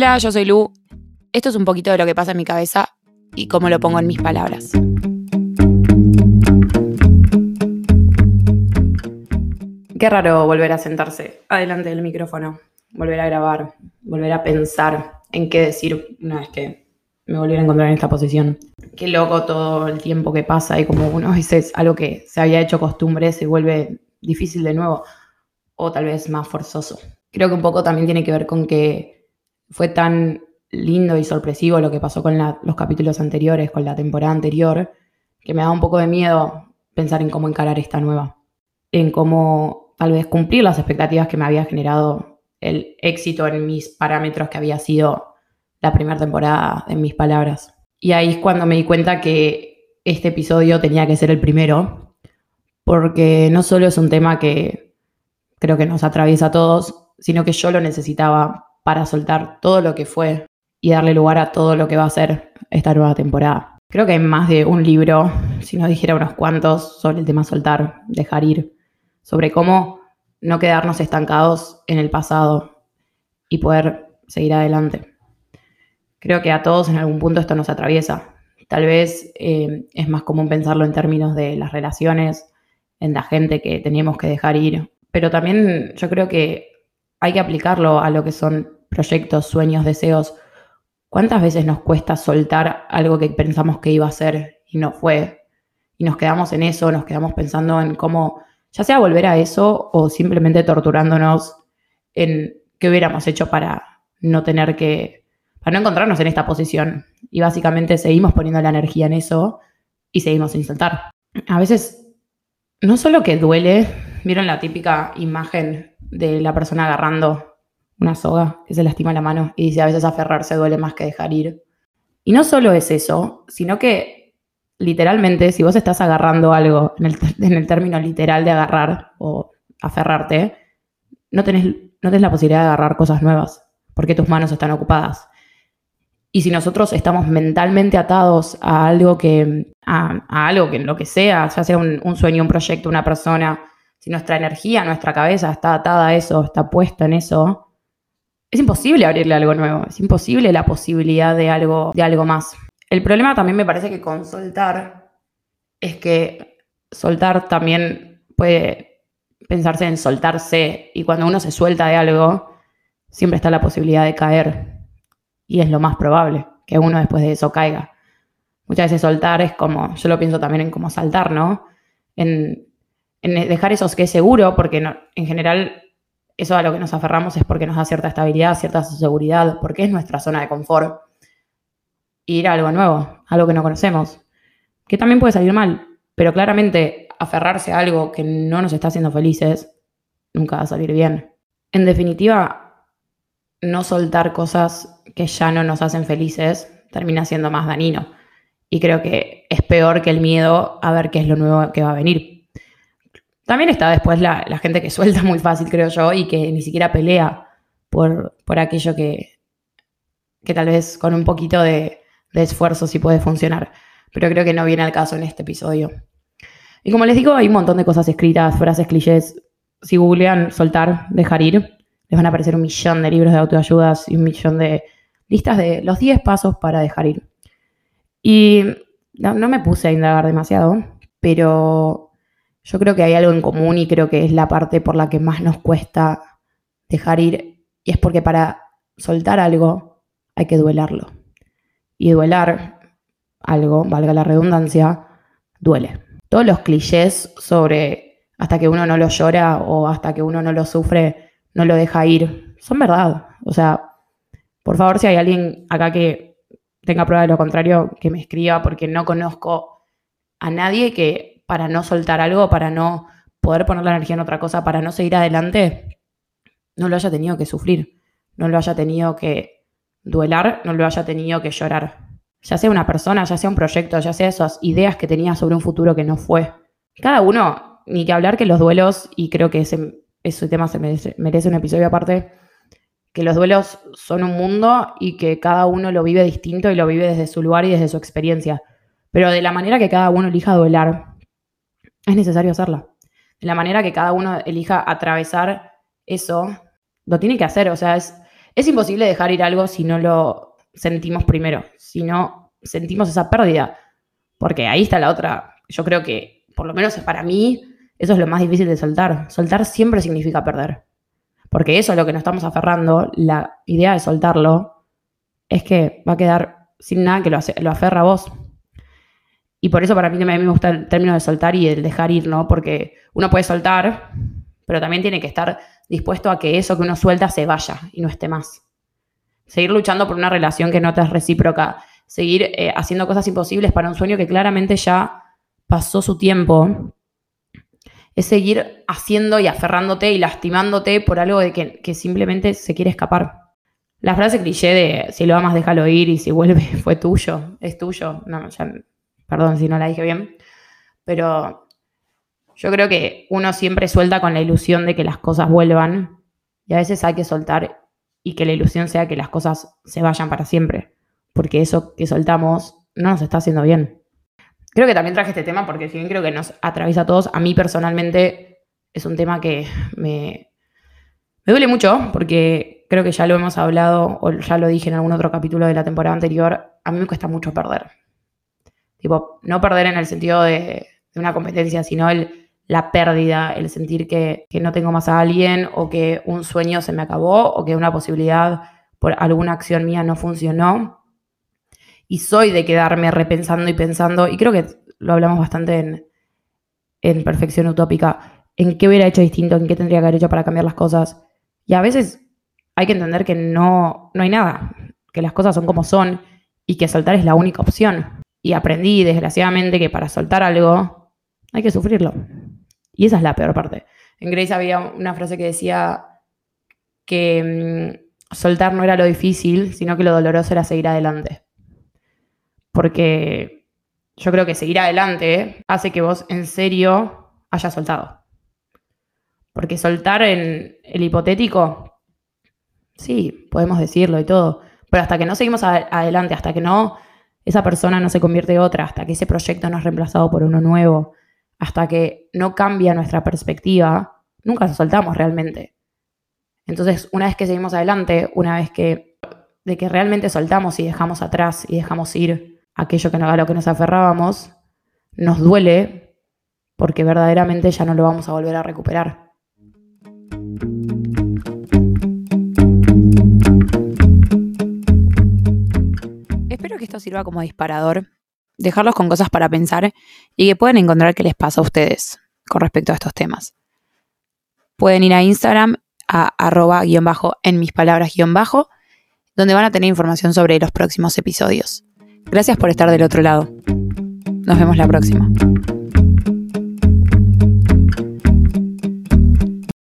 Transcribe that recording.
Hola, yo soy Lu. Esto es un poquito de lo que pasa en mi cabeza y cómo lo pongo en mis palabras. Qué raro volver a sentarse adelante del micrófono, volver a grabar, volver a pensar en qué decir una vez que me volviera a encontrar en esta posición. Qué loco todo el tiempo que pasa y como unas veces algo que se había hecho costumbre se vuelve difícil de nuevo o tal vez más forzoso. Creo que un poco también tiene que ver con que fue tan lindo y sorpresivo lo que pasó con los capítulos anteriores, con la temporada anterior, que me da un poco de miedo pensar en cómo encarar esta nueva, en cómo tal vez cumplir las expectativas que me había generado el éxito en mis parámetros que había sido la primera temporada en mis palabras. Y ahí es cuando me di cuenta que este episodio tenía que ser el primero, porque no solo es un tema que creo que nos atraviesa a todos, sino que yo lo necesitaba para soltar todo lo que fue y darle lugar a todo lo que va a ser esta nueva temporada. Creo que hay más de un libro, si no dijera unos cuantos, sobre el tema soltar, dejar ir, sobre cómo no quedarnos estancados en el pasado y poder seguir adelante. Creo que a todos en algún punto esto nos atraviesa. Tal vez eh, es más común pensarlo en términos de las relaciones, en la gente que tenemos que dejar ir, pero también yo creo que hay que aplicarlo a lo que son proyectos, sueños, deseos. ¿Cuántas veces nos cuesta soltar algo que pensamos que iba a ser y no fue? Y nos quedamos en eso, nos quedamos pensando en cómo, ya sea volver a eso o simplemente torturándonos en qué hubiéramos hecho para no tener que, para no encontrarnos en esta posición. Y básicamente seguimos poniendo la energía en eso y seguimos sin soltar. A veces, no solo que duele, vieron la típica imagen de la persona agarrando una soga que se lastima la mano y dice a veces aferrarse duele más que dejar ir. Y no solo es eso, sino que literalmente si vos estás agarrando algo en el, término literal de agarrar o aferrarte, no tenés, no tenés la posibilidad de agarrar cosas nuevas porque tus manos están ocupadas. Y si nosotros estamos mentalmente atados a algo que, a, algo que lo que sea, ya sea un, un sueño, un proyecto, una persona, si nuestra energía, nuestra cabeza está atada a eso, está puesta en eso, es imposible abrirle algo nuevo, es imposible la posibilidad de algo, de algo más. El problema también me parece que con soltar es que soltar también puede pensarse en soltarse y cuando uno se suelta de algo, siempre está la posibilidad de caer y es lo más probable que uno después de eso caiga. Muchas veces soltar es como, yo lo pienso también en como saltar, ¿no? En en dejar eso que es seguro, porque en general eso a lo que nos aferramos es porque nos da cierta estabilidad, cierta seguridad, porque es nuestra zona de confort. ir a algo nuevo, algo que no conocemos, que también puede salir mal, pero claramente aferrarse a algo que no nos está haciendo felices nunca va a salir bien. En definitiva, no soltar cosas que ya no nos hacen felices termina siendo más dañino. Y creo que es peor que el miedo a ver qué es lo nuevo que va a venir. También está después la, gente que suelta muy fácil, creo yo, y que ni siquiera pelea por, por aquello que, que tal vez con un poquito de, esfuerzo sí puede funcionar. Pero creo que no viene al caso en este episodio. Y como les digo, hay un montón de cosas escritas, frases, clichés. Si googlean soltar, dejar ir, les van a aparecer un millón de libros de autoayudas y un millón de listas de los 10 pasos para dejar ir. Y no, no me puse a indagar demasiado, pero yo creo que hay algo en común y creo que es la parte por la que más nos cuesta dejar ir y es porque para soltar algo hay que duelarlo. Y duelar algo, valga la redundancia, duele. Todos los clichés sobre hasta que uno no lo llora o hasta que uno no lo sufre, no lo deja ir, son verdad. O sea, por favor, si hay alguien acá que tenga prueba de lo contrario, que me escriba porque no conozco a nadie que para no soltar algo, para no poder poner la energía en otra cosa, para no seguir adelante, no lo haya tenido que sufrir, no lo haya tenido que duelar, no lo haya tenido que llorar. Ya sea una persona, ya sea un proyecto, ya sea esas ideas que tenía sobre un futuro que no fue. Cada uno, ni que hablar que los duelos, y creo que ese, ese tema se merece, merece un episodio aparte, que los duelos son un mundo y que cada uno lo vive distinto y lo vive desde su lugar y desde su experiencia. Pero de la manera que cada uno elija duelar, es necesario hacerla. De la manera que cada uno elija atravesar eso, lo tiene que hacer. O sea, es, Es imposible dejar ir algo si no lo sentimos primero, si no sentimos esa pérdida. Porque ahí está la otra. Yo creo que, por lo menos para mí, eso es lo más difícil de soltar. Soltar siempre significa perder. Porque eso es lo que nos estamos aferrando. La idea de soltarlo es que va a quedar sin nada que lo, lo aferra a vos. Y por eso para mí también me gusta el término de soltar y el dejar ir, ¿no? Porque uno puede soltar, pero también tiene que estar dispuesto a que eso que uno suelta se vaya y no esté más. Seguir luchando por una relación que no te es recíproca, seguir eh, haciendo cosas imposibles para un sueño que claramente ya pasó su tiempo, es seguir haciendo y aferrándote y lastimándote por algo de que, simplemente se quiere escapar. La frase cliché de si lo amas, déjalo ir y si vuelve fue tuyo, es tuyo. No, perdón si no la dije bien. Pero yo creo que uno siempre suelta con la ilusión de que las cosas vuelvan y a veces hay que soltar y que la ilusión sea que las cosas se vayan para siempre, porque eso que soltamos no nos está haciendo bien. Creo que también traje este tema porque si creo que nos atraviesa a todos, a mí personalmente es un tema que me duele mucho porque creo que ya lo hemos hablado o ya lo dije en algún otro capítulo de la temporada anterior, a mí me cuesta mucho perder. Tipo, no perder en el sentido de, una competencia, sino el la pérdida, el sentir que, no tengo más a alguien o que un sueño se me acabó o que una posibilidad por alguna acción mía no funcionó. Y soy de quedarme repensando y pensando, y creo que lo hablamos bastante en, en Perfección Utópica, en qué hubiera hecho distinto, en qué tendría que haber hecho para cambiar las cosas. Y a veces hay que entender que no, no hay nada, que las cosas son como son y que soltar es la única opción. Y aprendí, desgraciadamente, que para soltar algo hay que sufrirlo. Y esa es la peor parte. En Grace había una frase que decía que mm, soltar no era lo difícil, sino que lo doloroso era seguir adelante. Porque yo creo que seguir adelante hace que vos en serio hayas soltado. Porque soltar en el hipotético, sí, podemos decirlo y todo, pero hasta que no seguimos adelante, hasta que no esa persona no se convierte en otra, hasta que ese proyecto no es reemplazado por uno nuevo, hasta que no cambia nuestra perspectiva, nunca nos soltamos realmente. Entonces, una vez que seguimos adelante, una vez que de que realmente soltamos y dejamos atrás y dejamos ir aquello que a lo que nos aferrábamos, nos duele porque verdaderamente ya no lo vamos a volver a recuperar. Que esto sirva como disparador dejarlos con cosas para pensar y que pueden encontrar qué les pasa a ustedes con respecto a estos temas. Pueden ir a Instagram a arroba guion bajo en mis palabras guion bajo, donde van a tener información sobre los próximos episodios. Gracias por estar del otro lado. Nos vemos la próxima.